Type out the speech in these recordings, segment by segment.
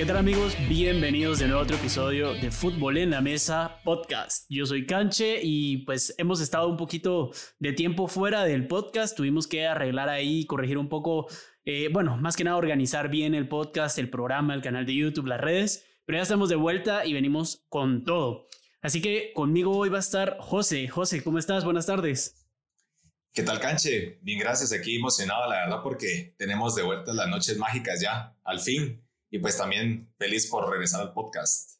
¿Qué tal amigos? Bienvenidos de nuevo a otro episodio de Fútbol en la Mesa podcast. Yo soy Canche y pues hemos estado un poquito de tiempo fuera del podcast. Tuvimos que arreglar ahí, corregir un poco, eh, bueno, más que nada organizar bien el podcast, el programa, el canal de YouTube, las redes. Pero ya estamos de vuelta y venimos con todo. Así que conmigo hoy va a estar José. José, ¿cómo estás? Buenas tardes. ¿Qué tal, Canche? Bien, gracias. Aquí emocionado, la verdad, porque tenemos de vuelta las noches mágicas ya, al fin y pues también feliz por regresar al podcast.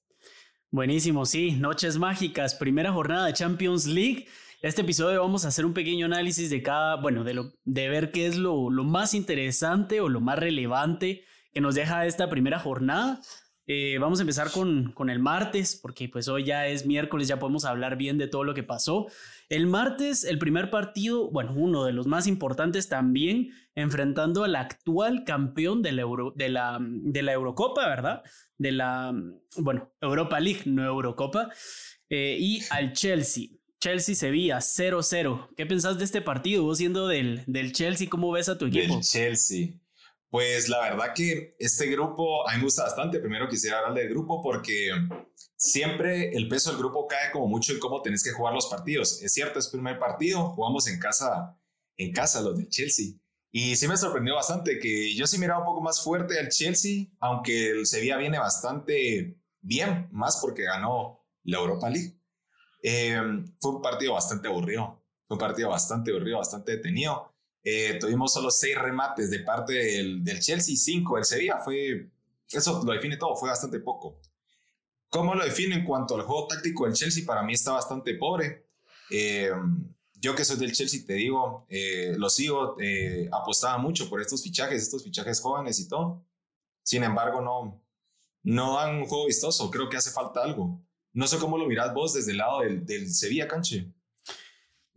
Buenísimo, sí, Noches Mágicas, primera jornada de Champions League. Este episodio vamos a hacer un pequeño análisis de cada, bueno, de, lo, de ver qué es lo, lo más interesante o lo más relevante que nos deja esta primera jornada. Eh, vamos a empezar con, con el martes, porque pues hoy ya es miércoles, ya podemos hablar bien de todo lo que pasó. El martes, el primer partido, bueno, uno de los más importantes también, enfrentando al actual campeón de la, de la, de la Eurocopa, ¿verdad? De la, bueno, Europa League, no Eurocopa, eh, y al Chelsea. Chelsea-Sevilla 0-0. ¿Qué pensás de este partido? Vos siendo del, del Chelsea, ¿cómo ves a tu equipo? Del Chelsea. Pues la verdad que este grupo a mí me gusta bastante. Primero quisiera hablar del grupo porque siempre el peso del grupo cae como mucho en cómo tenés que jugar los partidos. Es cierto, es primer partido, jugamos en casa, en casa los del Chelsea. Y sí me sorprendió bastante que yo sí miraba un poco más fuerte al Chelsea, aunque el Sevilla viene bastante bien, más porque ganó la Europa League. Eh, fue un partido bastante aburrido, fue un partido bastante aburrido, bastante detenido. Eh, tuvimos solo seis remates de parte del, del Chelsea, cinco del Sevilla. Fue, eso lo define todo, fue bastante poco. ¿Cómo lo define en cuanto al juego táctico del Chelsea? Para mí está bastante pobre. Eh, yo que soy del Chelsea, te digo, eh, lo sigo, apostaba mucho por estos fichajes, estos fichajes jóvenes y todo. Sin embargo, no, no dan un juego vistoso. Creo que hace falta algo. No sé cómo lo mirás vos desde el lado del, del Sevilla, Canche.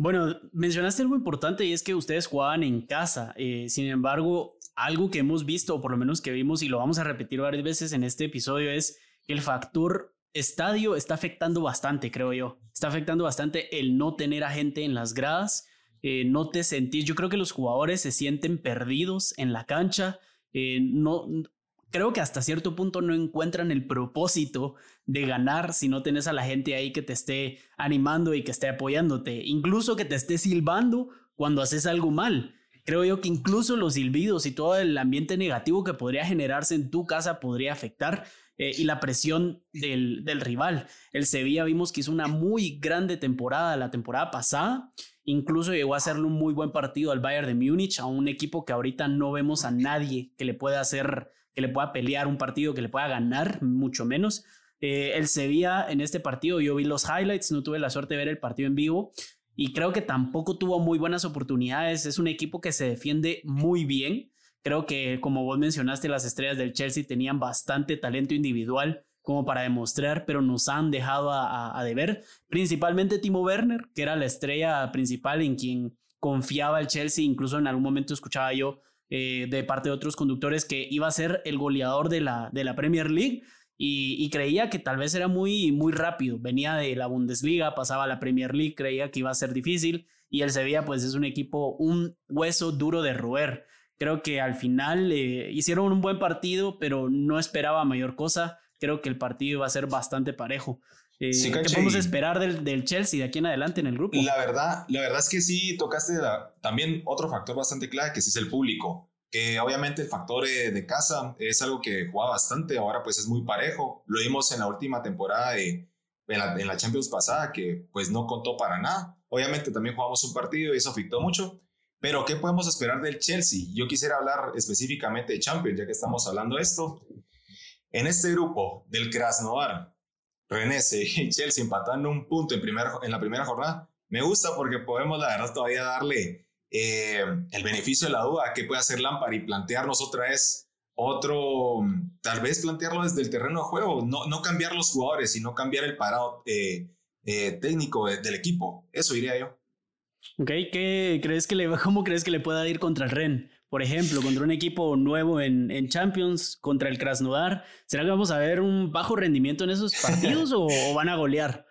Bueno, mencionaste algo importante y es que ustedes jugaban en casa. Eh, sin embargo, algo que hemos visto, o por lo menos que vimos y lo vamos a repetir varias veces en este episodio, es que el factor estadio está afectando bastante, creo yo. Está afectando bastante el no tener a gente en las gradas. Eh, no te sentís, yo creo que los jugadores se sienten perdidos en la cancha. Eh, no, creo que hasta cierto punto no encuentran el propósito de ganar si no tenés a la gente ahí que te esté animando y que esté apoyándote, incluso que te esté silbando cuando haces algo mal. Creo yo que incluso los silbidos y todo el ambiente negativo que podría generarse en tu casa podría afectar eh, y la presión del, del rival. El Sevilla vimos que hizo una muy grande temporada la temporada pasada Incluso llegó a hacerle un muy buen partido al Bayern de Múnich, a un equipo que ahorita no vemos a nadie que le pueda hacer que le pueda pelear un partido, que le pueda ganar, mucho menos. Eh, el Sevilla en este partido, yo vi los highlights, no tuve la suerte de ver el partido en vivo y creo que tampoco tuvo muy buenas oportunidades. Es un equipo que se defiende muy bien. Creo que, como vos mencionaste, las estrellas del Chelsea tenían bastante talento individual como para demostrar, pero nos han dejado a, a, deber. Principalmente Timo Werner, que era la estrella principal en quien confiaba el Chelsea. Incluso en algún momento escuchaba yo eh, de parte de otros conductores que iba a ser el goleador de la, de la Premier League y, creía que tal vez era muy, muy rápido. Venía de la Bundesliga, pasaba a la Premier League, creía que iba a ser difícil y el Sevilla pues es un equipo, un hueso duro de roer. Creo que al final eh, hicieron un buen partido, pero no esperaba mayor cosa. Creo que el partido iba a ser bastante parejo. Eh, ¿Qué podemos esperar del, del, Chelsea de aquí en adelante en el grupo? La verdad, la verdad es que sí tocaste también otro factor bastante clave, que sí es el público. Que obviamente el factor eh, de casa es algo que juega bastante, ahora pues es muy parejo. Lo vimos en la última temporada de, en, la, en la Champions pasada, que pues no contó para nada. Obviamente también jugamos un partido y eso afectó mucho. Pero, ¿qué podemos esperar del Chelsea? Yo quisiera hablar específicamente de Champions, ya que estamos hablando de esto. En este grupo del Krasnodar, Rennes y Chelsea empatando un punto en, en la primera jornada, me gusta porque podemos, la verdad, todavía darle eh, el beneficio de la duda que puede hacer Lampard y plantearnos otra vez otro, tal vez plantearlo desde el terreno de juego, no, no cambiar los jugadores, sino cambiar el parado eh, eh, técnico del equipo. Eso diría yo. Ok, ¿qué crees que le, ¿cómo crees que le pueda ir contra el Ren? Por ejemplo, contra un equipo nuevo en, Champions, contra el Krasnodar, ¿será que vamos a ver un bajo rendimiento en esos partidos o, van a golear?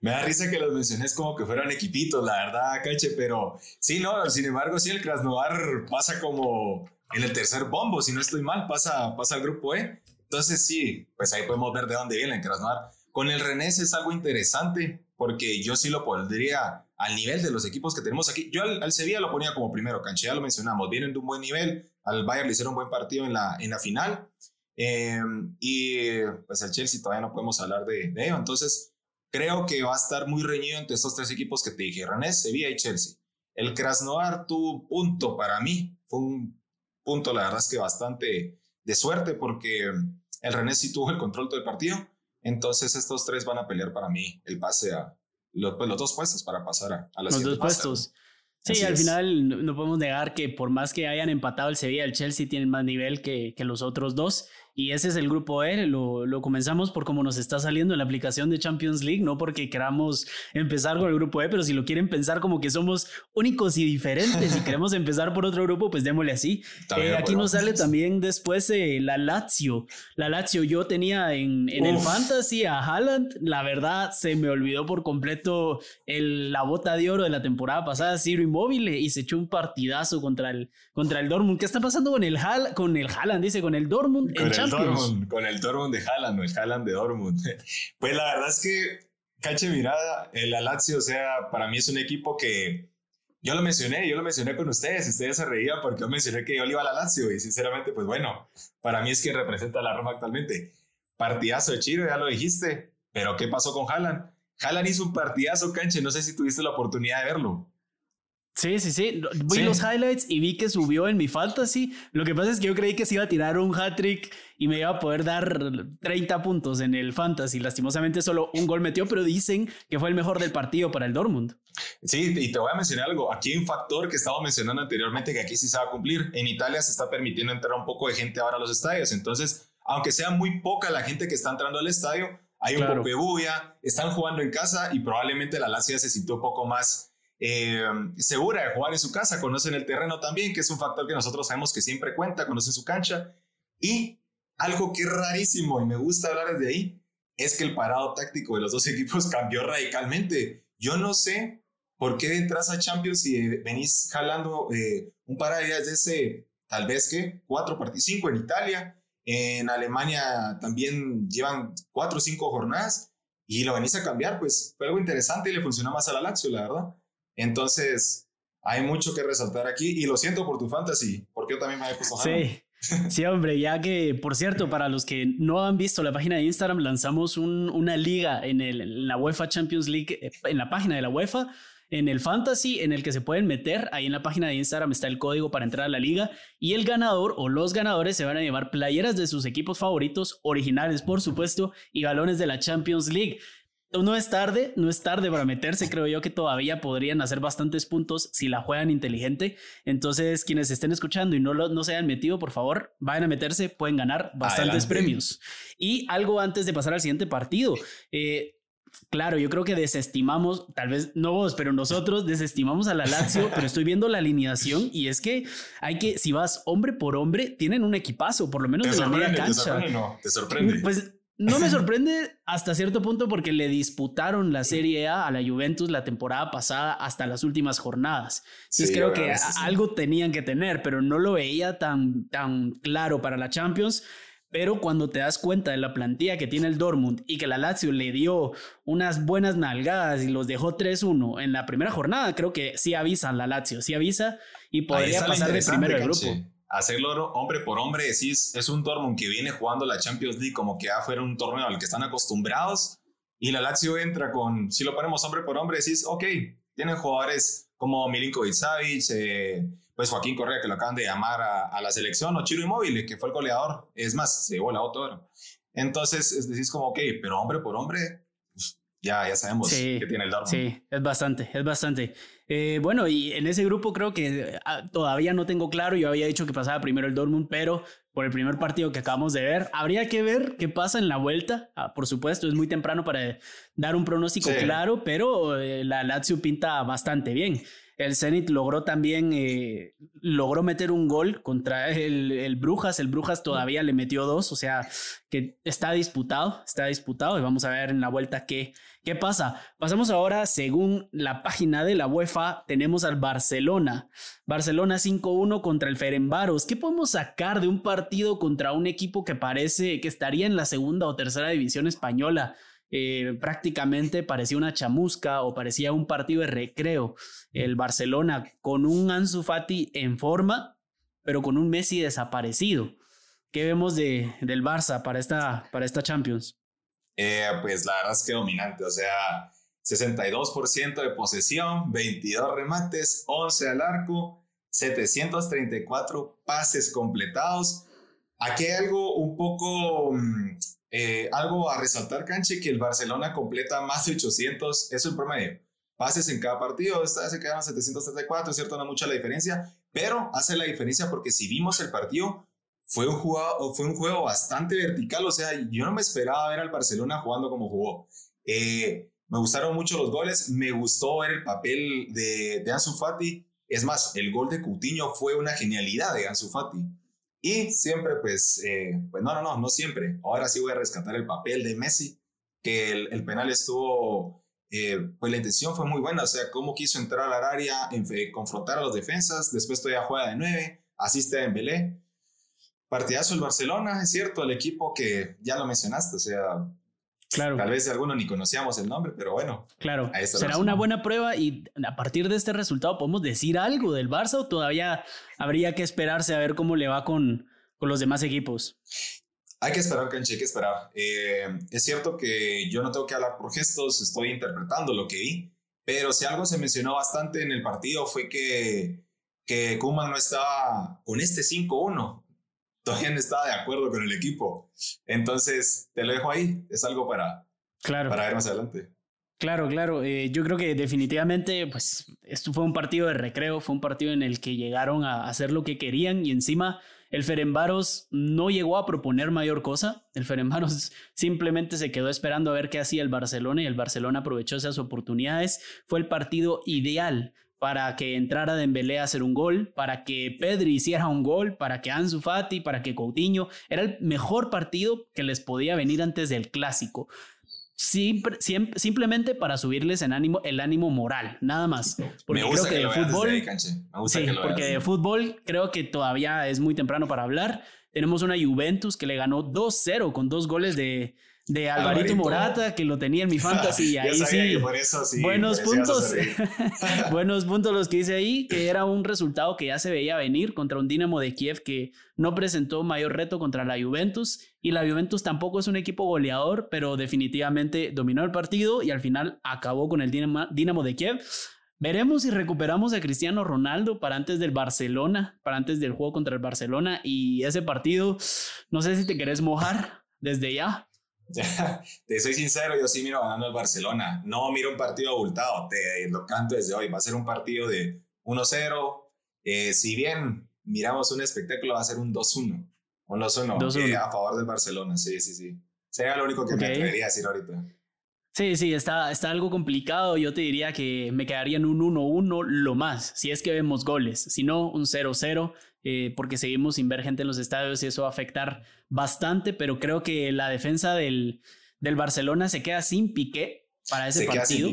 Me da risa que los menciones como que fueran equipitos, la verdad, Cache, pero sí, no, sin embargo, sí, el Krasnodar pasa como en el tercer bombo, si no estoy mal, pasa, pasa al grupo E. Entonces sí, pues ahí podemos ver de dónde viene el Krasnodar. Con el Renés es algo interesante porque yo sí lo pondría al nivel de los equipos que tenemos aquí. Yo al, Sevilla lo ponía como primero, cancha, ya lo mencionamos, vienen de un buen nivel, al Bayern le hicieron un buen partido en la, en la final em, y pues el Chelsea todavía no podemos hablar de, de, ello. Entonces creo que va a estar muy reñido entre estos tres equipos que te dije, Renés, Sevilla y Chelsea. El Krasnodar tuvo punto para mí, fue un punto la verdad es que bastante de suerte porque el Renés sí tuvo el control del partido. Entonces estos tres van a pelear para mí el pase a los, pues, los dos puestos para pasar a, a la Los dos puestos. Sí, al final no, podemos negar que por más que hayan empatado el Sevilla, el Chelsea tienen más nivel que, que los otros dos. Y ese es el grupo E, lo, lo, comenzamos por cómo nos está saliendo en la aplicación de Champions League, no porque queramos empezar con el grupo E, pero si lo quieren pensar como que somos únicos y diferentes y queremos empezar por otro grupo, pues démosle así. Eh, aquí nos sale también después eh, la Lazio. La Lazio yo tenía en, en el Fantasy a Haaland, la verdad se me olvidó por completo el, la bota de oro de la temporada pasada, Ciro Inmóvil, y se echó un partidazo contra el, contra el Dortmund. ¿Qué está pasando con el, Hal, con el Haaland? Dice, con el Dortmund con el Dortmund de Haaland o el Haaland de Dortmund. Pues la verdad es que, cache mirada, el Lazio, o sea, para mí es un equipo que yo lo mencioné, yo lo mencioné con ustedes, ustedes se reían porque yo mencioné que yo le iba a la Lazio y sinceramente, pues bueno, para mí es que representa a la Roma actualmente. Partidazo de Chiro, ya lo dijiste, pero ¿qué pasó con Haaland? Haaland hizo un partidazo, canche, no sé si tuviste la oportunidad de verlo. Sí, sí, sí. Vi los highlights y vi que subió en mi fantasy. Lo que pasa es que yo creí que se iba a tirar un hat-trick y me iba a poder dar 30 puntos en el fantasy. Lastimosamente solo un gol metió, pero dicen que fue el mejor del partido para el Dortmund. Sí, y te voy a mencionar algo. Aquí hay un factor que estaba mencionando anteriormente que aquí sí se va a cumplir. En Italia se está permitiendo entrar un poco de gente ahora a los estadios. Entonces, aunque sea muy poca la gente que está entrando al estadio, hay un poco de bulla, están jugando en casa y probablemente la Lazio se sintió un poco más eh, segura de jugar en su casa, conocen el terreno también, que es un factor que nosotros sabemos que siempre cuenta, conocen su cancha. Y algo que es rarísimo y me gusta hablar desde ahí, es que el parado táctico de los dos equipos cambió radicalmente. Yo no sé por qué entras a Champions y venís jalando eh, un parado desde ese, tal vez que, cuatro partidos, cinco en Italia, en Alemania también llevan cuatro o cinco jornadas y lo venís a cambiar, pues fue algo interesante y le funcionó más a la Lazio, la verdad. Entonces, hay mucho que resaltar aquí y lo siento por tu fantasy, porque yo también me he puesto Sí. Sí, hombre, ya que, por cierto, para los que no han visto la página de Instagram, lanzamos una liga en, el, en la UEFA Champions League, eh, en la página de la UEFA, en el Fantasy, en el que se pueden meter. Ahí en la página de Instagram está el código para entrar a la liga. Y el ganador o los ganadores se van a llevar playeras de sus equipos favoritos, originales, por supuesto, y balones de la Champions League. No es tarde, no es tarde para meterse. Creo yo que todavía podrían hacer bastantes puntos si la juegan inteligente. Entonces, quienes estén escuchando y no, lo, no se hayan metido, por favor, vayan a meterse, pueden ganar bastantes premios. Y algo antes de pasar al siguiente partido. Eh, claro, yo creo que desestimamos, tal vez no vos, pero nosotros desestimamos a la Lazio, pero estoy viendo la alineación y es que hay que, si vas hombre por hombre, tienen un equipazo, por lo menos de la media cancha. ¿Te sorprende no? ¿Te sorprende? Pues no me sorprende hasta cierto punto porque le disputaron la Serie A a la Juventus la temporada pasada hasta las últimas jornadas. Entonces creo que algo tenían que tener, pero no lo veía tan, tan claro para la Champions. Pero cuando te das cuenta de la plantilla que tiene el Dortmund y que la Lazio le dio unas buenas nalgadas y los dejó 3-1 en la primera jornada, creo que sí avisan la Lazio, sí avisa y podría pasar de primero el grupo hacerlo hombre por hombre, decís, es un Dortmund que viene jugando la Champions League como que ya fuera un torneo al que están acostumbrados y la Lazio entra con, si lo ponemos hombre por hombre, decís, ok, tienen jugadores como Milinkovic Savic, eh, pues Joaquín Correa que lo acaban de llamar a, la selección, o Chiro Inmóvil, que fue el goleador, es más, se la auto. Entonces decís como, ok, pero hombre por hombre, ya, ya sabemos que tiene el Dortmund. Sí, es bastante, es bastante. Eh, bueno, y en ese grupo creo que ah, todavía no tengo claro, yo había dicho que pasaba primero el Dortmund, pero por el primer partido que acabamos de ver, habría que ver qué pasa en la vuelta. Ah, por supuesto, es muy temprano para dar un pronóstico claro, pero eh, la Lazio pinta bastante bien. El Zenit logró también, eh, logró meter un gol contra el, el, Brujas. El Brujas todavía le metió dos, o sea que está disputado, está disputado y vamos a ver en la vuelta qué, ¿Qué pasa? Pasamos ahora, según la página de la UEFA, tenemos al Barcelona. Barcelona 5-1 contra el Ferenbaros. ¿Qué podemos sacar de un partido contra un equipo que parece que estaría en la segunda o tercera división española? Eh, prácticamente parecía una chamusca o parecía un partido de recreo. El Barcelona con un Ansu Fati en forma, pero con un Messi desaparecido. ¿Qué vemos de, del Barça para esta, para esta Champions? Eh, pues la verdad es que dominante, o sea, 62% de posesión, 22 remates, 11 al arco, 734 pases completados. Aquí hay algo un poco, mm, eh, algo a resaltar, Canche, que el Barcelona completa más de 800, es el promedio, pases en cada partido. Esta vez se quedaron 734, es cierto, no mucha la diferencia, pero hace la diferencia porque si vimos el partido, fue un, juego, fue un juego bastante vertical, o sea, yo no me esperaba ver al Barcelona jugando como jugó. Eh, me gustaron mucho los goles, me gustó ver el papel de, de Ansu Fati. Es más, el gol de Coutinho fue una genialidad de Ansu Fati. Y siempre, pues, eh, pues no, no, no, no siempre. Ahora sí voy a rescatar el papel de Messi, que el, penal estuvo, eh, pues la intención fue muy buena, o sea, cómo quiso entrar al área, en, confrontar a los defensas, después todavía juega de nueve, asiste a Dembélé partidazo el Barcelona, es cierto, el equipo que ya lo mencionaste, o sea, Claro. Tal vez alguno ni conocíamos el nombre, pero bueno. Claro. Será una buena prueba y a partir de este resultado podemos decir algo del Barça o todavía habría que esperarse a ver cómo le va con, con los demás equipos. Hay que esperar, Canche, hay que esperar. Eh, es cierto que yo no tengo que hablar por gestos, estoy interpretando lo que vi, pero si algo se mencionó bastante en el partido fue que, que Kuman no estaba con este 5-1 todavía no estaba de acuerdo con el equipo. Entonces, te lo dejo ahí. Es algo para, claro. para ver más adelante. Claro, claro. Eh, yo creo que definitivamente, pues, esto fue un partido de recreo, fue un partido en el que llegaron a hacer lo que querían y encima el Ferenbaros no llegó a proponer mayor cosa. El Ferenbaros simplemente se quedó esperando a ver qué hacía el Barcelona y el Barcelona aprovechó esas oportunidades. Fue el partido ideal para que entrara Dembélé a hacer un gol, para que Pedri hiciera un gol, para que Ansu Fati, para que Coutinho, era el mejor partido que les podía venir antes del clásico. simplemente para subirles en ánimo, el ánimo moral, nada más. Porque creo que, de fútbol, sí, porque de fútbol creo que todavía es muy temprano para hablar. Tenemos una Juventus que le ganó 2-0 con dos goles de, de Alvarito, Morata, que lo tenía en mi fantasy. ahí sí, buenos puntos. buenos puntos los que hice ahí, que era un resultado que ya se veía venir contra un Dinamo de Kiev que no presentó mayor reto contra la Juventus. Y la Juventus tampoco es un equipo goleador, pero definitivamente dominó el partido y al final acabó con el Dinamo de Kiev. Veremos si recuperamos a Cristiano Ronaldo para antes del Barcelona, para antes del juego contra el Barcelona. Y ese partido, no sé si te querés mojar desde ya. te soy sincero, yo sí miro ganando el Barcelona. No miro un partido abultado, te lo canto desde hoy. Va a ser un partido de 1-0. Eh, si bien miramos un espectáculo, va a ser un 2-1. Un 2-1 eh, a favor del Barcelona. Sí, sí, sí. Sería lo único que me atrevería a decir ahorita. Sí, sí, está, está algo complicado. Yo te diría que me quedaría en un 1-1 lo más, si es que vemos goles. Si no, un 0-0. Eh, porque seguimos sin ver gente en los estadios y eso va a afectar bastante, pero creo que la defensa del, del Barcelona se queda sin piqué para ese partido.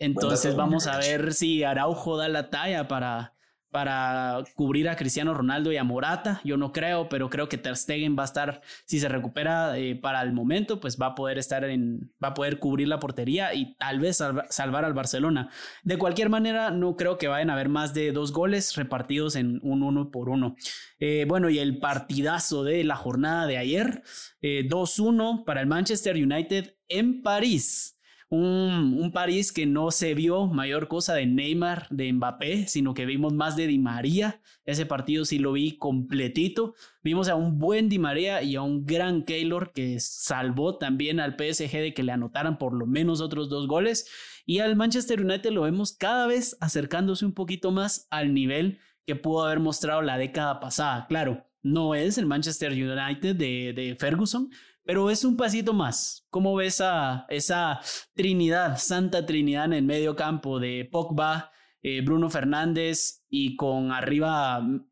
Entonces vamos a ver si Araujo da la talla para, para cubrir a Cristiano Ronaldo y a Morata. Yo no creo, pero creo que Ter Stegen va a estar, si se recupera eh, para el momento, pues va a poder estar en, va a poder cubrir la portería y tal vez salvar al Barcelona. De cualquier manera, no creo que vayan a haber más de dos goles repartidos en un uno por uno. Eh, bueno, y el partidazo de la jornada de ayer, 2-1 eh, para el Manchester United en París un, París que no se vio mayor cosa de Neymar, de Mbappé, sino que vimos más de Di María. Ese partido sí lo vi completito. Vimos a un buen Di María y a un gran Keylor que salvó también al PSG de que le anotaran por lo menos otros dos goles. Y al Manchester United lo vemos cada vez acercándose un poquito más al nivel que pudo haber mostrado la década pasada. Claro, no es el Manchester United de, de Ferguson, pero es un pasito más. ¿Cómo ves a esa Trinidad, Santa Trinidad en el medio campo de Pogba, eh, Bruno Fernández y con arriba mm,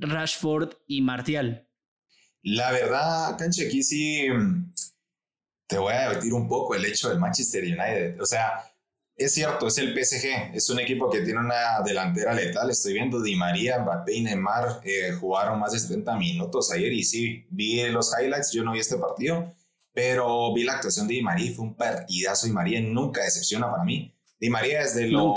Rashford y Martial? La verdad, Canche, aquí sí mm, te voy a debatir un poco el hecho del Manchester United. O sea, es cierto, es el PSG, es un equipo que tiene una delantera letal. Estoy viendo Di María, Mbappé y Neymar eh, jugaron más de 70 minutos ayer y sí, vi los highlights, yo no vi este partido, pero vi la actuación de Di María y fue un partidazo. Di María nunca decepciona para mí. Di María desde lo,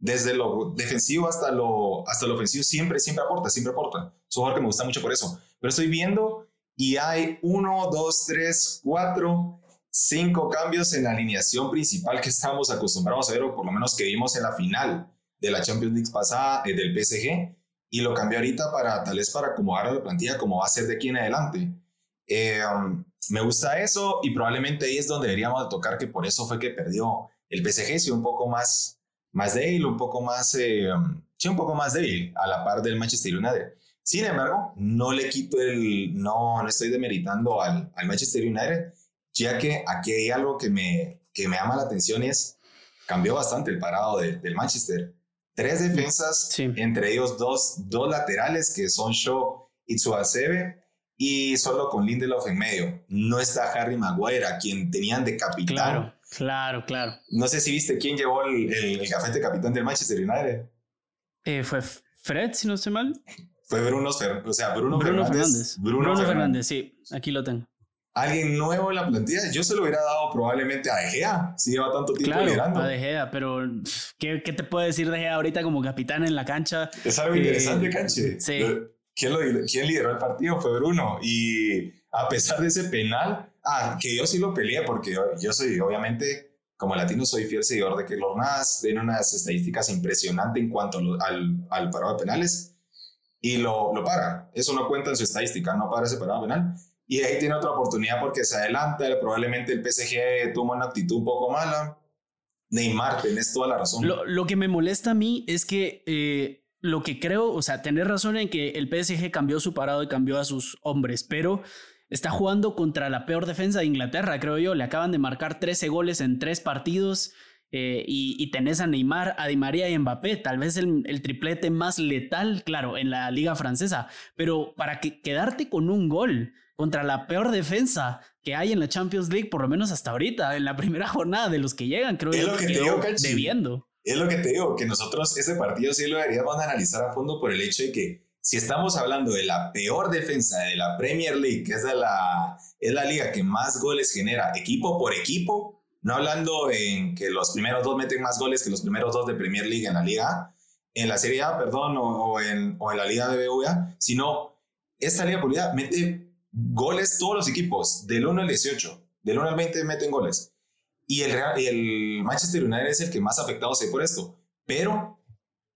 desde lo defensivo hasta lo, hasta lo ofensivo siempre, siempre aporta, siempre aporta. Es un jugador que me gusta mucho por eso. Pero estoy viendo y hay uno, dos, tres, cuatro cinco cambios en la alineación principal que estamos acostumbrados a ver, o por lo menos que vimos en la final de la Champions League pasada eh, del PSG, y lo cambió ahorita para tal vez para acomodar la plantilla como va a ser de aquí en adelante. Eh, um, me gusta eso y probablemente ahí es donde deberíamos tocar que por eso fue que perdió el PSG, sí, un poco más, más débil, un poco más, eh, um, sí, un poco más débil a la par del Manchester United. Sin embargo, no le quito el, no, no estoy demeritando al, al Manchester United, ya que aquí hay algo que me, que me llama la atención es, cambió bastante el parado del Manchester. Tres defensas, entre ellos dos, dos laterales que son Shaw y Tsuasebe, y solo con Lindelof en medio. No está Harry Maguire, a quien tenían de capitán. Claro, claro, claro. No sé si viste quién llevó el, el, café de capitán del Manchester United. Eh, fue Fred, si no estoy mal. Fue Bruno, o sea, Bruno, Fernández. Bruno, Fernández, sí, aquí lo tengo alguien nuevo en la plantilla, yo se lo hubiera dado probablemente a De Gea, si lleva tanto tiempo claro, liderando. a De Gea, pero ¿qué, ¿qué, te puede decir De Gea ahorita como capitán en la cancha? Es algo interesante, Canche. Sí. ¿Quién, lo, ¿Quién lideró el partido? Fue Bruno. Y a pesar de ese penal, ah, que yo sí lo peleé porque yo, soy, obviamente, como latino, soy fiel seguidor de que los Nas tiene unas estadísticas impresionantes en cuanto al, al parado de penales y lo, lo para. Eso no cuenta en su estadística, no para ese parado penal y ahí tiene otra oportunidad porque se adelanta, probablemente el PSG toma una actitud un poco mala. Neymar, tenés toda la razón. Lo, que me molesta a mí es que eh, lo que creo, o sea, tener razón en que el PSG cambió su parado y cambió a sus hombres, pero está jugando contra la peor defensa de Inglaterra, creo yo. Le acaban de marcar 13 goles en tres partidos. Eh, y, tenés a Neymar, a Di María y Mbappé, tal vez el, el, triplete más letal, claro, en la liga francesa, pero para que, quedarte con un gol, contra la peor defensa que hay en la Champions League, por lo menos hasta ahorita, en la primera jornada de los que llegan, creo es lo que, te digo, debiendo. Es lo que te digo, que nosotros ese partido sí lo deberíamos analizar a fondo por el hecho de que si estamos hablando de la peor defensa de la Premier League, que es, de la, es la liga que más goles genera equipo por equipo, no hablando en que los primeros dos meten más goles que los primeros dos de Premier League en la liga, en la Serie A, perdón, o, en, o en la liga de BBVA, sino esta liga Pulida mete goles todos los equipos, del 1 al 18, del 1 al 20 meten goles. Y el, el Manchester United es el que más afectado se por esto, pero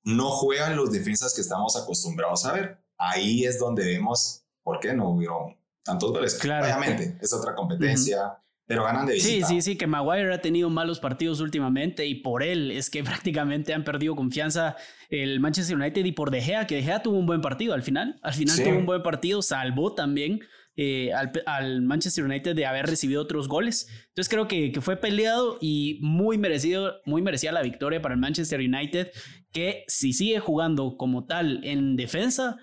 no juegan los defensas que estamos acostumbrados a ver. Ahí es donde vemos por qué no hubieron tantos goles. Claro. Obviamente, es otra competencia. Pero ganan de visita. Sí, sí, sí, que Maguire ha tenido malos partidos últimamente y por él es que prácticamente han perdido confianza el Manchester United y por De Gea, que De Gea tuvo un buen partido al final. Al final tuvo un buen partido, salvó también eh, al, Manchester United de haber recibido otros goles. Entonces creo que, que, fue peleado y muy merecido, muy merecida la victoria para el Manchester United, que si sigue jugando como tal en defensa,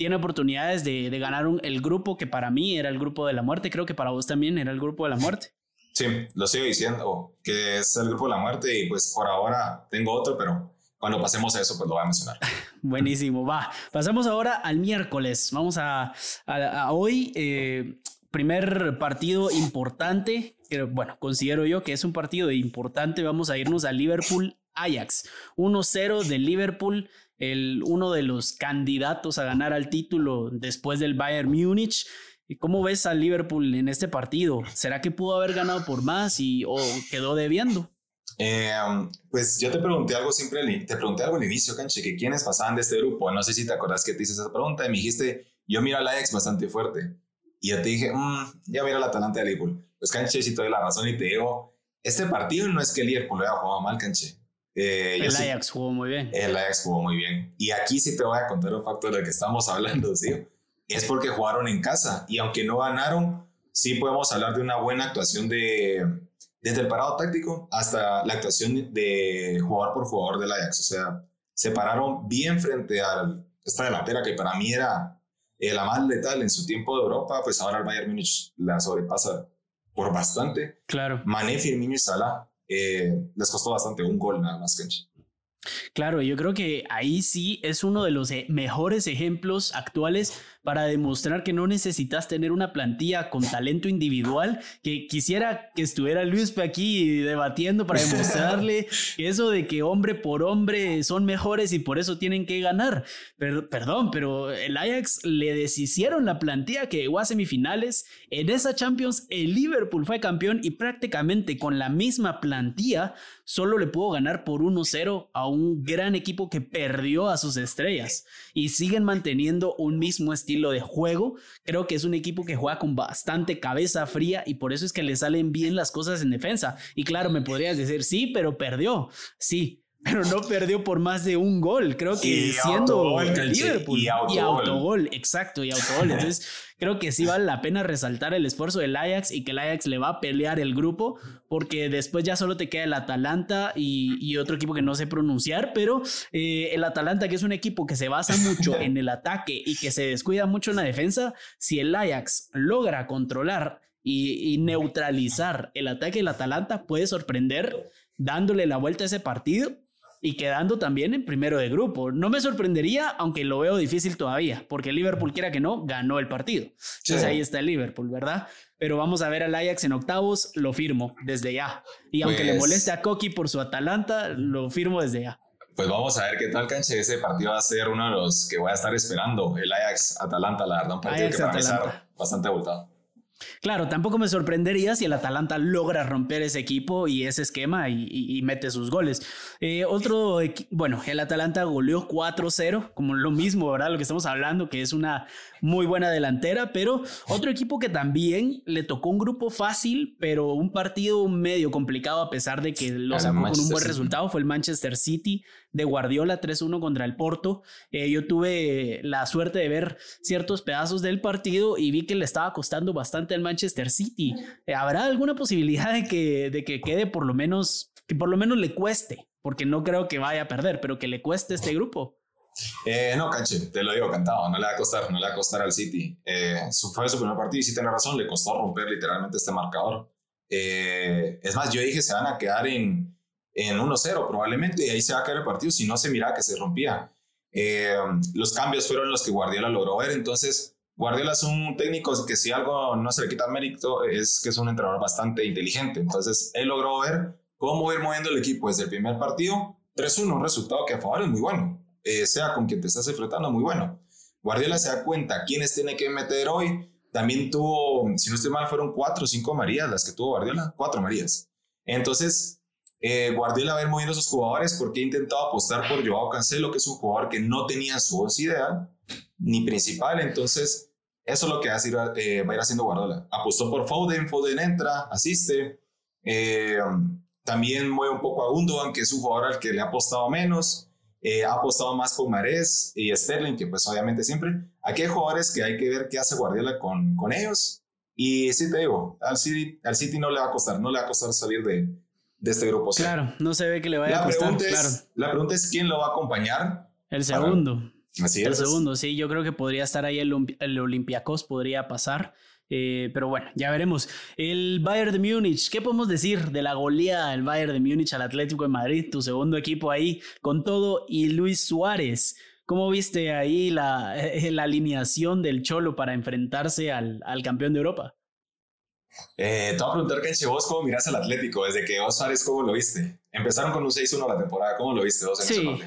tiene oportunidades de, de ganar un, el grupo que para mí era el grupo de la muerte. Creo que para vos también era el grupo de la muerte. Sí, lo sigo diciendo, que es el grupo de la muerte y pues por ahora tengo otro, pero cuando pasemos a eso, pues lo voy a mencionar. Buenísimo, va. Pasamos ahora al miércoles. Vamos a, hoy, eh, primer partido importante. Que, bueno, considero yo que es un partido importante. Vamos a irnos a Liverpool Ajax. 1-0 de Liverpool, el, uno de los candidatos a ganar al título después del Bayern Múnich. ¿Cómo ves a Liverpool en este partido? ¿Será que pudo haber ganado por más y o quedó debiendo? Eh, pues yo te pregunté algo siempre, te pregunté algo al inicio, Canche, que quiénes pasaban de este grupo. No sé si te acuerdas que te hice esa pregunta y me dijiste, yo miro al Ajax bastante fuerte. Y yo te dije, mmm, ya miro al Atalanta de Liverpool. Pues Canche, si te doy la razón y te digo, este partido no es que Liverpool haya jugado mal, Canche. Eh, el Ajax jugó muy bien. El Ajax jugó muy bien. Y aquí sí te voy a contar un factor del que estamos hablando, ¿sí? Es porque jugaron en casa y aunque no ganaron, sí podemos hablar de una buena actuación de, desde el parado táctico hasta la actuación de jugador por jugador del Ajax. O sea, se pararon bien frente a esta delantera que para mí era eh, la más letal en su tiempo de Europa, pues ahora el Bayern Múnich la sobrepasa por bastante. Claro. Mané, Firmino y Salah eh, les costó bastante, un gol nada más, cancha. Claro, yo creo que ahí sí es uno de los eh, mejores ejemplos actuales para demostrar que no necesitas tener una plantilla con talento individual, que quisiera que estuviera Luis aquí debatiendo para demostrarle que eso de que hombre por hombre son mejores y por eso tienen que ganar. Pero, perdón, pero el Ajax le deshicieron la plantilla que llegó a semifinales. En esa Champions el Liverpool fue campeón y prácticamente con la misma plantilla solo le pudo ganar por 1-0 a un gran equipo que perdió a sus estrellas y siguen manteniendo un mismo estilo estilo de juego. Creo que es un equipo que juega con bastante cabeza fría y por eso es que le salen bien las cosas en defensa. Y claro, me podrías decir, sí, pero perdió. Sí, pero no perdió por más de un gol. Creo que siendo Liverpool y autogol. exacto, y autogol. Entonces, creo que sí vale la pena resaltar el esfuerzo del Ajax y que el Ajax le va a pelear el grupo, porque después ya solo te queda el Atalanta y, otro equipo que no sé pronunciar, pero eh, el Atalanta, que es un equipo que se basa mucho en el ataque y que se descuida mucho en la defensa, si el Ajax logra controlar y, y neutralizar el ataque del Atalanta, puede sorprender dándole la vuelta a ese partido y quedando también en primero de grupo. No me sorprendería, aunque lo veo difícil todavía, porque Liverpool, quiera que no, ganó el partido. Entonces ahí está el Liverpool, ¿verdad? Pero vamos a ver al Ajax en octavos, lo firmo desde ya. Y aunque le pues moleste a Coqui por su Atalanta, lo firmo desde ya. Pues vamos a ver qué tal canche. Ese partido va a ser uno de los que voy a estar esperando. El Ajax-Atalanta, la verdad, un partido que va a estar bastante abultado. Claro, tampoco me sorprendería si el Atalanta logra romper ese equipo y ese esquema y, mete sus goles. Eh, otro, bueno, el Atalanta goleó 4-0, como lo mismo, ¿verdad? Lo que estamos hablando, que es una muy buena delantera, pero otro equipo que también le tocó un grupo fácil, pero un partido medio complicado a pesar de que lo sacó con un buen resultado, fue el Manchester City de Guardiola 3-1 contra el Porto. Eh, yo tuve la suerte de ver ciertos pedazos del partido y vi que le estaba costando bastante al Manchester City. Eh, ¿Habrá alguna posibilidad de que, de que quede por lo menos, que por lo menos le cueste? Porque no creo que vaya a perder, pero que le cueste este grupo. Eh, no, Canche, te lo digo cantado, no le va a costar, no le va a costar al City. Eh, fue su primer partido y sí tiene razón, le costó romper literalmente este marcador. Eh, es más, yo dije se van a quedar en, en 1-0 probablemente y ahí se va a caer el partido si no se mira que se rompía. Eh, los cambios fueron los que Guardiola logró ver, entonces Guardiola es un técnico que si algo no se le quita mérito es que es un entrenador bastante inteligente, entonces él logró ver cómo ir moviendo el equipo desde el primer partido, 3-1, un resultado que a favor es muy bueno eh, sea con quien te estás enfrentando, muy bueno. Guardiola se da cuenta quiénes tiene que meter hoy. También tuvo, si no estoy mal, fueron cuatro o cinco Marías las que tuvo Guardiola, cuatro Marías. Entonces, eh, Guardiola va a ir moviendo a esos jugadores porque ha intentado apostar por Joao Cancelo, que es un jugador que no tenía su once ideal ni principal. Entonces, eso es lo que va a, ir, eh, va a ir haciendo Guardiola. Apostó por Foden, Foden entra, asiste. también mueve un poco a Gundogan, que es un jugador al que le ha apostado menos. Eh, ha apostado más con Marés y Sterling, que pues obviamente siempre. Aquí hay jugadores que hay que ver qué hace Guardiola con, con ellos. Y sí te digo, al City, al City no le va a costar, no le va a costar salir de, de este grupo. Claro, no se ve que le vaya a costar. claro. La pregunta es quién lo va a acompañar. El segundo. Así el segundo, sí, yo creo que podría estar ahí el, el Olympiacos, podría pasar. Eh, pero bueno, ya veremos. El Bayern de Múnich, ¿qué podemos decir de la goleada del Bayern de Múnich al Atlético de Madrid, tu segundo equipo ahí con todo y Luis Suárez? ¿Cómo viste ahí la, la alineación del Cholo para enfrentarse al, al campeón de Europa? Eh, te voy a preguntar, Kenche, vos cómo mirás al Atlético desde que vos Suárez, ¿cómo lo viste? Empezaron con un 6-1 la temporada, ¿cómo lo viste vos en sí.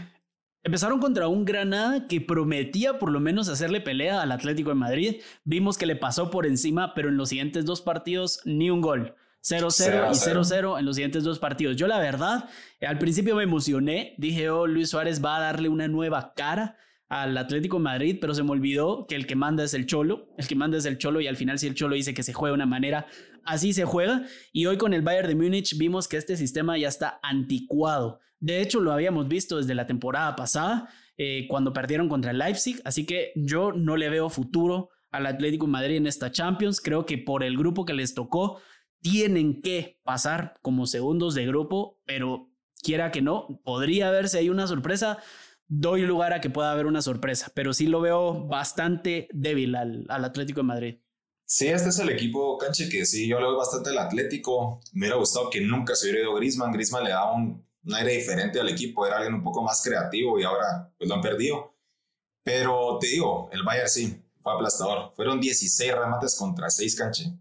Empezaron contra un Granada que prometía por lo menos hacerle pelea al Atlético de Madrid. Vimos que le pasó por encima, pero en los siguientes dos partidos ni un gol. 0-0 y 0-0 en los siguientes dos partidos. Yo la verdad, al principio me emocioné. Dije, oh, Luis Suárez va a darle una nueva cara al Atlético Madrid, pero se me olvidó que el que manda es el Cholo. El que manda es el Cholo y al final si el Cholo dice que se juega de una manera, así se juega. Y hoy con el Bayern de Múnich vimos que este sistema ya está anticuado. De hecho, lo habíamos visto desde la temporada pasada, eh, cuando perdieron contra el Leipzig, así que yo no le veo futuro al Atlético Madrid en esta Champions. Creo que por el grupo que les tocó, tienen que pasar como segundos de grupo, pero quiera que no, podría verse ahí una sorpresa. Doy lugar a que pueda haber una sorpresa, pero sí lo veo bastante débil al, al Atlético de Madrid. Sí, este es el equipo, Canche, que sí, yo lo veo bastante el Atlético. Me hubiera gustado que nunca se hubiera ido Grisman. Grisman le daba un, aire diferente al equipo, era alguien un poco más creativo y ahora pues, lo han perdido. Pero te digo, el Bayern sí, fue aplastador. Fueron 16 remates contra 6, Canche.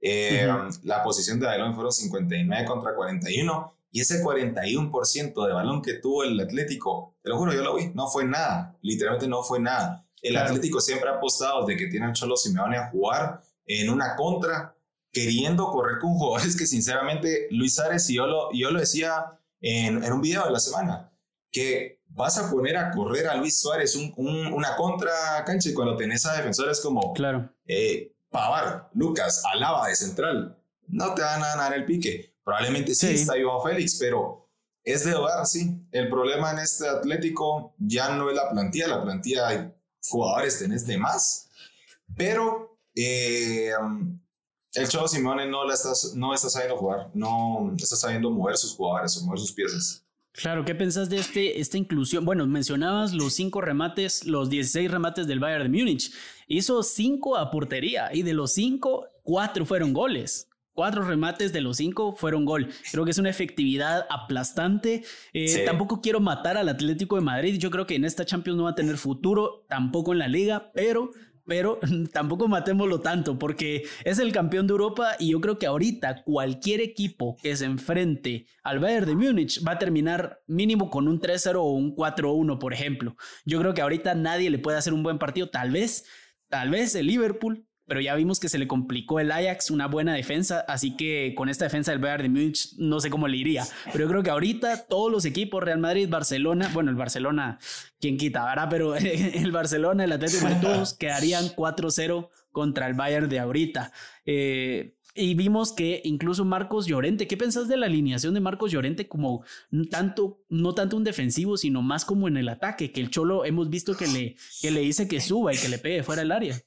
Eh, la posición de balón fueron 59 contra 41 y ese 41% de balón que tuvo el Atlético, te lo juro, yo lo vi, no fue nada, literalmente no fue nada. El Atlético siempre ha apostado desde que tiene al Cholo Simeone a jugar en una contra, queriendo correr con jugadores que sinceramente Luis Ares y yo lo, yo lo decía en, en un video de la semana, que vas a poner a correr a Luis Suárez un, una contra cancha y cuando tenés a defensores como claro. Eh, Pavar, Lucas, Alaba de central, no te van a ganar el pique. Probablemente sí, está Iván Félix, pero es de hogar, sí. El problema en este Atlético ya no es la plantilla, la plantilla hay jugadores tenés de más, pero eh, el Chavo Simone no, la está, no está sabiendo jugar, no está sabiendo mover sus jugadores mover sus piezas. Claro, ¿qué pensás de este, esta inclusión? Bueno, mencionabas los cinco remates, los 16 remates del Bayern de Múnich. Hizo cinco a portería y de los cinco, cuatro fueron goles. Cuatro remates de los cinco fueron gol. Creo que es una efectividad aplastante. Eh, tampoco quiero matar al Atlético de Madrid. Yo creo que en esta Champions no va a tener futuro, tampoco en la liga, pero pero tampoco matémoslo tanto porque es el campeón de Europa y yo creo que ahorita cualquier equipo que se enfrente al Bayern de Múnich va a terminar mínimo con un 3-0 o un 4-1, por ejemplo. Yo creo que ahorita nadie le puede hacer un buen partido, tal vez, tal vez el Liverpool, pero ya vimos que se le complicó el Ajax, una buena defensa, así que con esta defensa del Bayern de Múnich no sé cómo le iría, pero yo creo que ahorita todos los equipos, Real Madrid, Barcelona, bueno, el Barcelona, quien quita, ¿verdad? Pero el Barcelona, el Atlético de todos quedarían 4-0 contra el Bayern de ahorita. Eh, y vimos que incluso Marcos Llorente, ¿qué pensás de la alineación de Marcos Llorente como tanto, no tanto un defensivo, sino más como en el ataque, que el Cholo hemos visto que le, que le dice que suba y que le pegue fuera del área?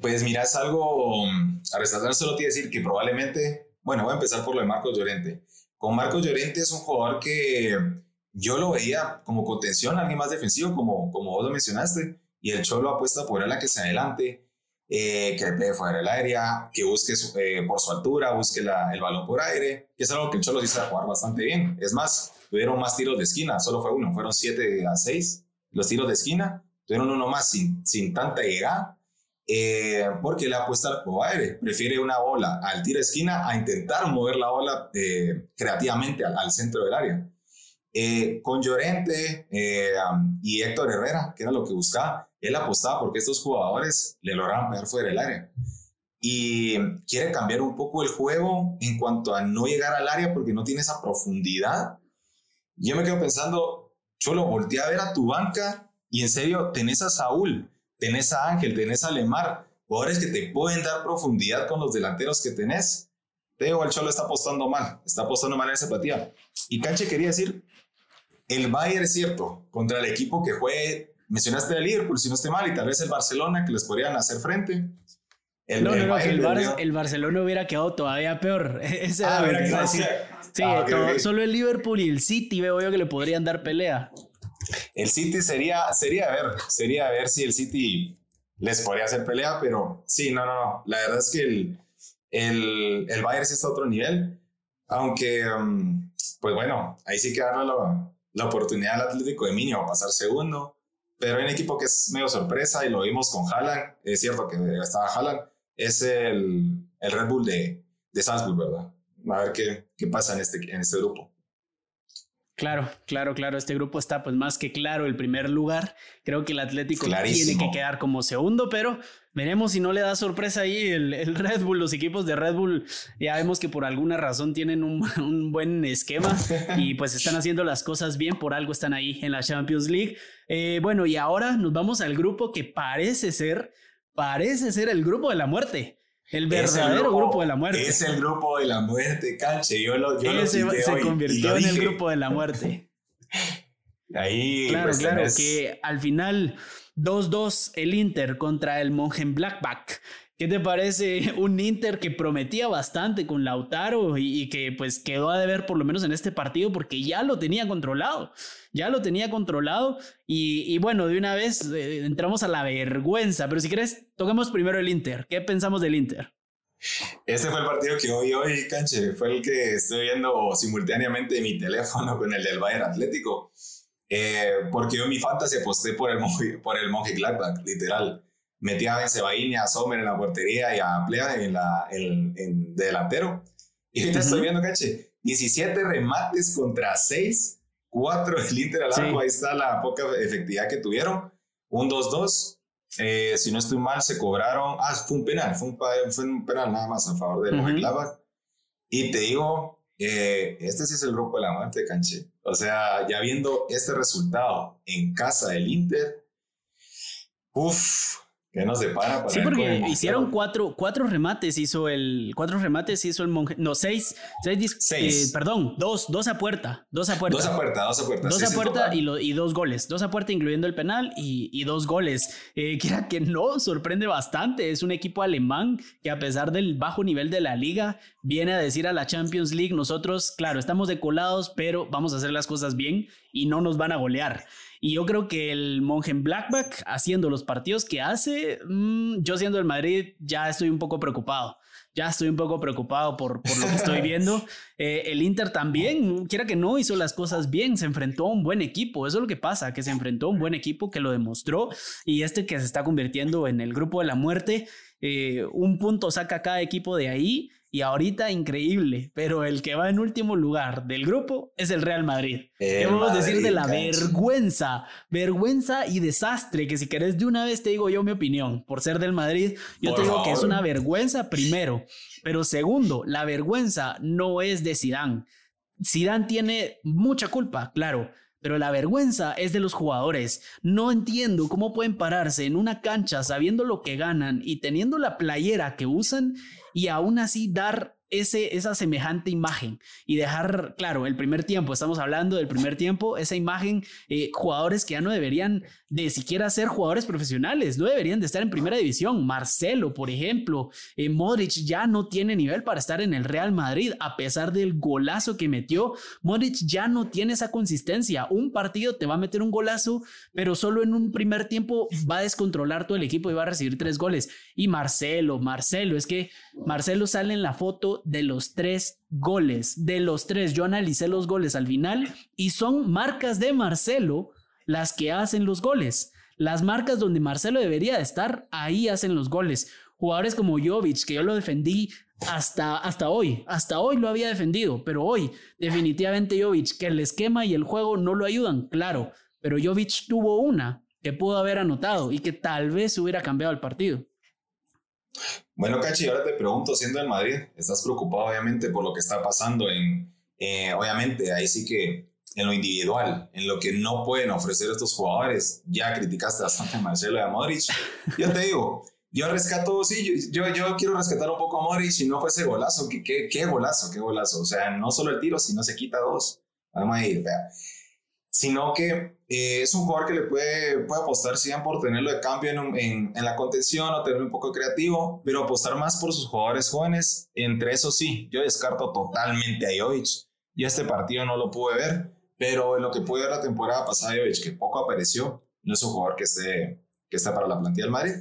Pues mira, es algo a resaltar, solo te decir que probablemente, bueno, voy a empezar por lo de Marcos Llorente. Con Marcos Llorente es un jugador que yo lo veía como contención, alguien más defensivo, como, como vos lo mencionaste, y el Cholo apuesta por él a que se adelante, eh, que le fuera el área, que busque eh, por su altura, busque el balón por aire, que es algo que el Cholo dice jugar bastante bien. Es más, tuvieron más tiros de esquina, solo fue uno, fueron 7 a 6 los tiros de esquina, tuvieron uno más sin, sin tanta llegada eh, porque le apuesta al juego aire. Prefiere una bola al tiro esquina a intentar mover la bola eh, creativamente al, centro del área. Eh, con Llorente y Héctor Herrera, que era lo que buscaba, él apostaba porque estos jugadores le lograban pegar fuera del área. Y quiere cambiar un poco el juego en cuanto a no llegar al área porque no tiene esa profundidad. Yo me quedo pensando, Cholo, volteé a ver a tu banca y en serio, tenés a Saúl tenés a Ángel, tenés a Lemar, jugadores que te pueden dar profundidad con los delanteros que tenés. Te digo, el Cholo está apostando mal, está apostando mal en esa partida. Y Canche quería decir, el Bayern es cierto, contra el equipo que juegue, mencionaste el Liverpool, si no esté mal, y tal vez el Barcelona, que les podrían hacer frente. El, no, no, no, que el, Barcelona hubiera quedado todavía peor. Ese ah, era Sí, ah, solo el Liverpool y el City veo yo que le podrían dar pelea. El City sería, sería ver, sería ver si el City les podría hacer pelea, pero sí, no, no, no. La verdad es que el, el, el Bayern sí está a otro nivel, aunque, um, pues bueno, ahí sí que darle la, la oportunidad al Atlético de Minio a pasar segundo, pero hay un equipo que es medio sorpresa y lo vimos con Haaland, es cierto que estaba Haaland, es el, el Red Bull de, de Salzburg, ¿verdad? A ver qué, qué pasa en este, en este grupo. Claro, claro, claro. Este grupo está pues más que claro el primer lugar. Creo que el Atlético tiene que quedar como segundo, pero veremos si no le da sorpresa ahí el, Red Bull. Los equipos de Red Bull ya vemos que por alguna razón tienen un, buen esquema y pues están haciendo las cosas bien. Por algo están ahí en la Champions League. Eh, bueno, y ahora nos vamos al grupo que parece ser, parece ser el grupo de la muerte. El verdadero grupo, de la muerte. Es el grupo de la muerte, Canche. Yo lo, yo se, convirtió en el grupo de la muerte. Ahí. Claro, pues, claro, que al final 2-2 el Inter contra el Mongen Blackback. ¿Qué te parece un Inter que prometía bastante con Lautaro y, que pues quedó a deber por lo menos en este partido porque ya lo tenía controlado? Ya lo tenía controlado y, bueno, de una vez eh, entramos a la vergüenza, pero si quieres, toquemos primero el Inter. ¿Qué pensamos del Inter? Este fue el partido que hoy, hoy, Canche, fue el que estoy viendo simultáneamente en mi teléfono con el del Bayern Atlético. Eh, porque yo en mi fantasy aposté por el, por el Monje Gladbach, literal metía a Benzebaini, a Sommer en la portería y a Plea en, la, en, delantero. Y ahorita estoy viendo, caché, 17 remates contra 6, 4 del Inter al arco, ahí está la poca efectividad que tuvieron. Un 2-2. Eh, si no estoy mal, se cobraron. Ah, fue un penal, fue un, fue un penal nada más a favor del uh Y te digo, eh, este sí es el grupo de la muerte, canche. O sea, ya viendo este resultado en casa del Inter, uff, ¿Qué nos depara para Sí, porque hicieron cuatro, cuatro remates, hizo el. Cuatro remates hizo el monje. No, seis. Seis. Eh, perdón, dos, dos a puerta. Dos a puerta. Dos a puerta, dos a puerta. Dos a puerta y, y, dos goles. Dos a puerta, incluyendo el penal, y, y dos goles. Eh, que no, sorprende bastante. Es un equipo alemán que, a pesar del bajo nivel de la liga, viene a decir a la Champions League: nosotros, claro, estamos decolados, pero vamos a hacer las cosas bien y no nos van a golear. Y yo creo que el monje en Blackback, haciendo los partidos que hace, mm, yo siendo el Madrid, ya estoy un poco preocupado. Ya estoy un poco preocupado por, por lo que estoy viendo. Eh, el Inter también, quiera que no, hizo las cosas bien, se enfrentó a un buen equipo. Eso es lo que pasa, que se enfrentó a un buen equipo que lo demostró y este que se está convirtiendo en el grupo de la muerte, eh, un punto saca cada equipo de ahí y ahorita increíble, pero el que va en último lugar del grupo es el Real Madrid. Debemos decir de la vergüenza, vergüenza y desastre, que si querés de una vez te digo yo mi opinión, por ser del Madrid, yo te digo que es una vergüenza primero, pero segundo, la vergüenza no es de Zidane. Zidane tiene mucha culpa, claro, pero la vergüenza es de los jugadores. No entiendo cómo pueden pararse en una cancha sabiendo lo que ganan y teniendo la playera que usan y aún así dar ese, esa semejante imagen y dejar, claro, el primer tiempo, estamos hablando del primer tiempo, esa imagen, eh, jugadores que ya no deberían de siquiera ser jugadores profesionales, no deberían de estar en primera división. Marcelo, por ejemplo, eh, Modric ya no tiene nivel para estar en el Real Madrid, a pesar del golazo que metió. Modric ya no tiene esa consistencia. Un partido te va a meter un golazo, pero solo en un primer tiempo va a descontrolar todo el equipo y va a recibir tres goles. Y Marcelo, Marcelo, es que Marcelo sale en la foto de los tres goles. De los tres, yo analicé los goles al final y son marcas de Marcelo las que hacen los goles. Las marcas donde Marcelo debería de estar, ahí hacen los goles. Jugadores como Jovic, que yo lo defendí hasta, hasta hoy, hasta hoy lo había defendido, pero hoy definitivamente Jovic, que el esquema y el juego no lo ayudan, claro, pero Jovic tuvo una que pudo haber anotado y que tal vez hubiera cambiado el partido. Bueno, Cachi, ahora te pregunto, siendo el Madrid, ¿estás preocupado obviamente por lo que está pasando en, eh, obviamente, ahí sí que en lo individual, en lo que no pueden ofrecer estos jugadores? Ya criticaste bastante a Marcelo y a Modric. Yo te digo, yo rescato, sí, yo, yo quiero rescatar un poco a Modric si no fuese golazo. ¿Qué, qué, qué golazo, qué golazo? O sea, no solo el tiro, sino se quita dos. Vamos a ir, vea sino que eh, es un jugador que le puede, puede apostar 100 por tenerlo de cambio en, en, la contención o tenerlo un poco creativo, pero apostar más por sus jugadores jóvenes. Entre eso sí, yo descarto totalmente a Jovic. Yo este partido no lo pude ver, pero en lo que pude ver la temporada pasada, Jovic, que poco apareció, no es un jugador que esté, que esté para la plantilla del Madrid.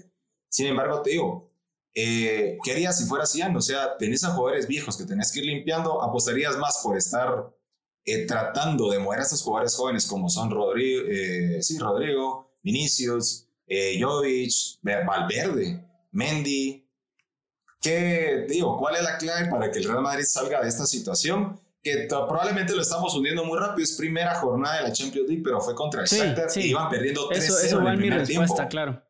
Sin embargo, te digo, eh, ¿qué harías si fuera así? O sea, tenés a jugadores viejos que tenés que ir limpiando, apostarías más por estar eh, tratando de mover a estos jugadores jóvenes como son Rodrigo, eh, sí, Rodrigo Vinicius, eh, Jovic, Valverde, Mendy. ¿Qué digo? ¿Cuál es la clave para que el Real Madrid salga de esta situación? Que probablemente lo estamos hundiendo muy rápido. Es primera jornada de la Champions League, pero fue contra el Shakhtar y iban perdiendo 3-0 eso, eso en el primer mi respuesta, claro.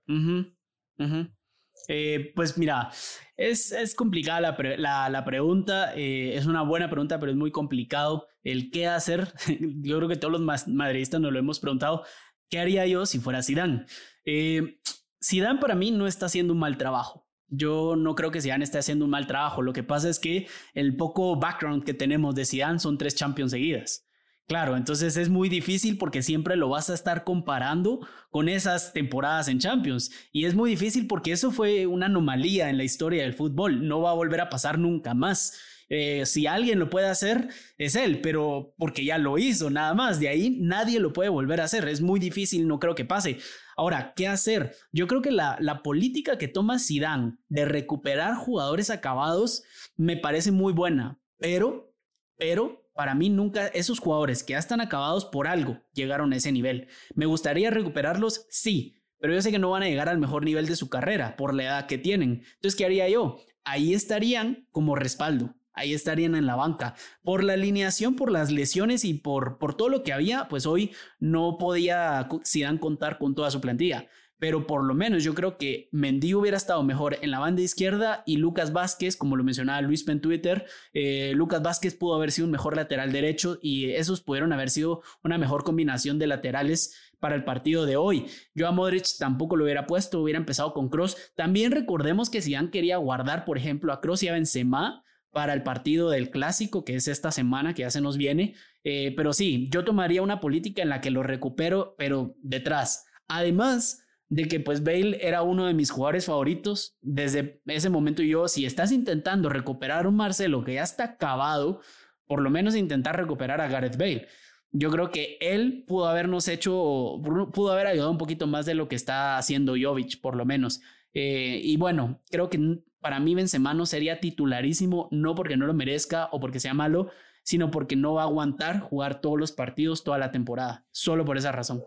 pues mira, es, es complicada la, la, pregunta, eh, es una buena pregunta, pero es muy complicado el qué hacer. yo creo que todos los madridistas nos lo hemos preguntado, ¿qué haría yo si fuera Zidane? Eh, Zidane para mí no está haciendo un mal trabajo. Yo no creo que Zidane esté haciendo un mal trabajo. Lo que pasa es que el poco background que tenemos de Zidane son tres Champions seguidas. Claro, entonces es muy difícil porque siempre lo vas a estar comparando con esas temporadas en Champions. Y es muy difícil porque eso fue una anomalía en la historia del fútbol. No va a volver a pasar nunca más. Eh, si alguien lo puede hacer, es él, pero porque ya lo hizo, nada más. De ahí nadie lo puede volver a hacer. Es muy difícil, no creo que pase. Ahora, ¿qué hacer? Yo creo que la, la política que toma Zidane de recuperar jugadores acabados me parece muy buena, pero, pero para mí nunca esos jugadores que ya están acabados por algo llegaron a ese nivel. Me gustaría recuperarlos, sí, pero yo sé que no van a llegar al mejor nivel de su carrera por la edad que tienen. Entonces, ¿qué haría yo? Ahí estarían como respaldo. Ahí estarían en la banca. Por la alineación, por las lesiones y por, por todo lo que había, pues hoy no podía Zidane contar con toda su plantilla pero por lo menos yo creo que Mendy hubiera estado mejor en la banda izquierda y Lucas Vázquez, como lo mencionaba Luis en Twitter, eh, Lucas Vázquez pudo haber sido un mejor lateral derecho y esos pudieron haber sido una mejor combinación de laterales para el partido de hoy. Yo a Modric tampoco lo hubiera puesto, hubiera empezado con Cross. También recordemos que Zidane quería guardar, por ejemplo, a Cross y a Benzema para el partido del clásico, que es esta semana que ya se nos viene. Eh, pero sí, yo tomaría una política en la que lo recupero, pero detrás. Además, de que pues Bale era uno de mis jugadores favoritos desde ese momento. Yo si estás intentando recuperar un Marcelo que ya está acabado por lo menos intentar recuperar a Gareth Bale. Yo creo que él pudo habernos hecho pudo haber ayudado un poquito más de lo que está haciendo Jovic por lo menos. Eh, y bueno creo que para mí Benzema no sería titularísimo no porque no lo merezca o porque sea malo sino porque no va a aguantar jugar todos los partidos toda la temporada solo por esa razón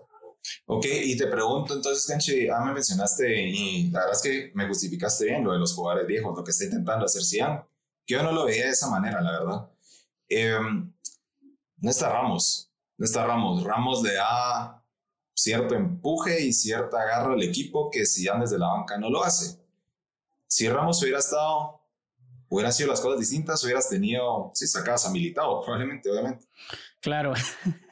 Ok, y te pregunto entonces, Kenchi, ah, me mencionaste y la verdad es que me justificaste bien lo de los jugadores viejos, lo que está intentando hacer Cian, que yo no lo veía de esa manera, la verdad. Em, no está Ramos, no está Ramos. Ramos le da cierto empuje y cierta garra al equipo que si desde la banca no lo hace. Si Ramos hubiera estado, hubieran sido las cosas distintas, hubieras tenido, si sacabas a militado, probablemente, obviamente. Claro.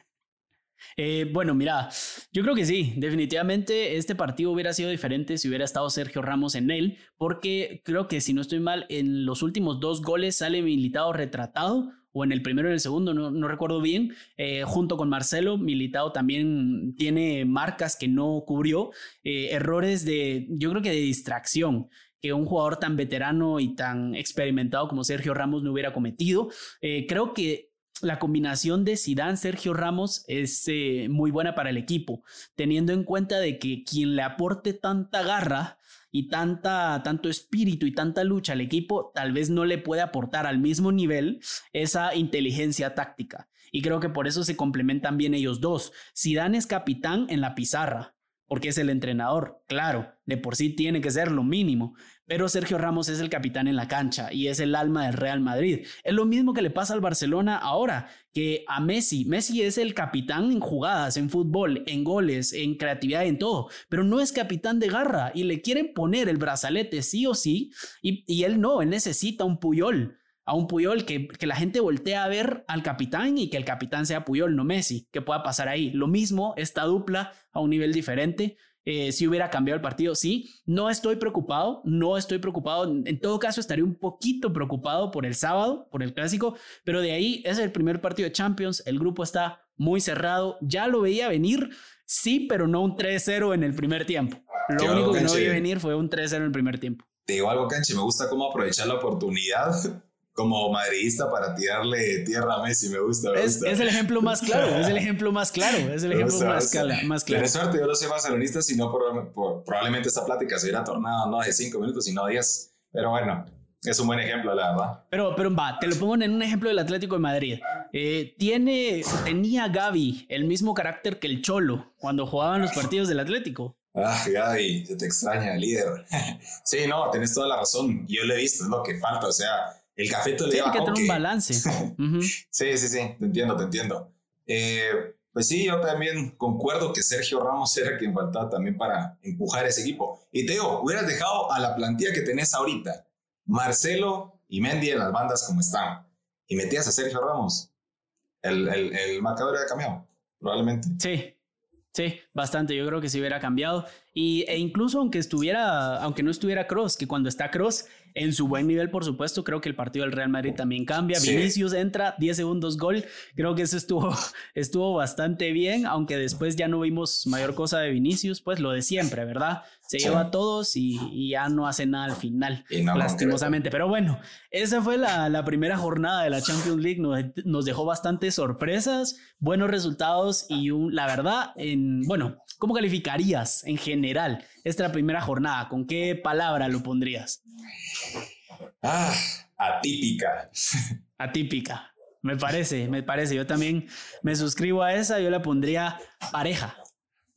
Eh, bueno, mira, yo creo que sí, definitivamente este partido hubiera sido diferente si hubiera estado Sergio Ramos en él, porque creo que si no estoy mal, en los últimos dos goles sale Militado retratado, o en el primero o en el segundo, no, recuerdo bien, eh, junto con Marcelo, Militado también tiene marcas que no cubrió, eh, errores de, yo creo que de distracción que un jugador tan veterano y tan experimentado como Sergio Ramos no hubiera cometido. creo que la combinación de Zidane Sergio Ramos es eh, muy buena para el equipo, teniendo en cuenta de que quien le aporte tanta garra y tanta tanto espíritu y tanta lucha al equipo, tal vez no le puede aportar al mismo nivel esa inteligencia táctica. Y creo que por eso se complementan bien ellos dos. Zidane es capitán en la pizarra, porque es el entrenador, claro, de por sí tiene que ser lo mínimo, pero Sergio Ramos es el capitán en la cancha y es el alma del Real Madrid. Es lo mismo que le pasa al Barcelona ahora, que a Messi. Messi es el capitán en jugadas, en fútbol, en goles, en creatividad, en todo, pero no es capitán de garra y le quieren poner el brazalete sí o sí y, él no, él necesita un Puyol a un Puyol, que, que, la gente voltea a ver al capitán y que el capitán sea Puyol, no Messi, que pueda pasar ahí. Lo mismo, esta dupla a un nivel diferente. Eh, si hubiera cambiado el partido, sí, no estoy preocupado, no estoy preocupado, en todo caso estaría un poquito preocupado por el sábado, por el clásico, pero de ahí es el primer partido de Champions, el grupo está muy cerrado, ya lo veía venir, sí, pero no un 3-0 en el primer tiempo. Lo único que no veía venir fue un 3-0 en el primer tiempo. Te digo algo, Canche, me gusta cómo aprovechar la oportunidad como madridista para tirarle tierra a Messi, me gusta. es, el ejemplo más claro, es el ejemplo más claro, es el ejemplo más, más, claro. De suerte, yo no soy barcelonista, sino probablemente esta plática se hubiera tornado no de cinco minutos, sino diez. Pero bueno, es un buen ejemplo, la verdad. Pero, pero va, te lo pongo en un ejemplo del Atlético de Madrid. Eh, tiene, tenía Gaby el mismo carácter que el Cholo cuando jugaban los partidos del Atlético. Ah, Gaby, se te extraña, líder. sí, no, tenés toda la razón. Yo lo he visto, es lo que falta. O sea, el café te le Tiene que tener un balance. sí, sí, sí, te entiendo, te entiendo. Eh, pues sí, yo también concuerdo que Sergio Ramos era quien faltaba también para empujar ese equipo. Y te digo, hubieras dejado a la plantilla que tenés ahorita, Marcelo y Mendy en las bandas como están, y metías a Sergio Ramos, el, el, el marcador era cambiado, probablemente. Sí, Sí, Bastante, yo creo que sí hubiera cambiado. Y, e incluso aunque estuviera, aunque no estuviera Cross, que cuando está Cross, en su buen nivel, por supuesto, creo que el partido del Real Madrid también cambia. Vinicius entra, 10 segundos gol. Creo que eso estuvo, estuvo bastante bien, aunque después ya no vimos mayor cosa de Vinicius, pues lo de siempre, ¿verdad? Se lleva a todos y, ya no hace nada al final, lastimosamente. Pero bueno, esa fue la, la, primera jornada de la Champions League. Nos, nos dejó bastantes sorpresas, buenos resultados y la verdad, en, bueno, ¿cómo calificarías en general esta primera jornada? ¿Con qué palabra lo pondrías? Ah, atípica. Atípica. Me parece, me parece. Yo también me suscribo a esa. Yo le pondría pareja.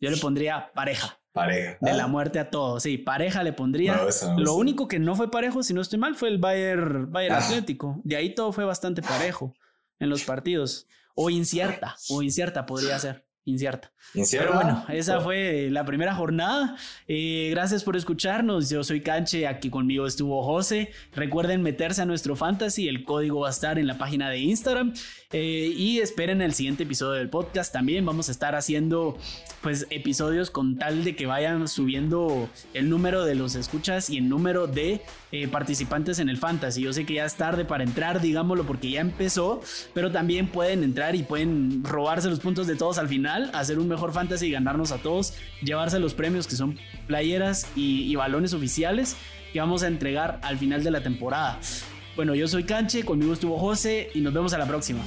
Yo le pondría pareja. Pareja. De la ah. muerte a todos. Sí, pareja le pondría. Lo único que no fue parejo, si no estoy mal, fue el Bayern, Bayern ah. Atlético. De ahí todo fue bastante parejo en los partidos. O incierta, o incierta podría ser incierta. Pero bueno, esa fue la primera jornada. Eh, gracias por escucharnos. Yo soy Canche, aquí conmigo estuvo José. Recuerden meterse a nuestro fantasy, el código va a estar en la página de Instagram. Eh, y esperen el siguiente episodio del podcast. También vamos a estar haciendo pues episodios con tal de que vayan subiendo el número de los escuchas y el número de eh, participantes en el fantasy. Yo sé que ya es tarde para entrar, digámoslo, porque ya empezó, pero también pueden entrar y pueden robarse los puntos de todos al hacer un mejor fantasy y ganarnos a todos, llevarse los premios que son playeras y, y balones oficiales que vamos a entregar al final de la temporada. Bueno, yo soy Canche, conmigo estuvo José y nos vemos a la próxima.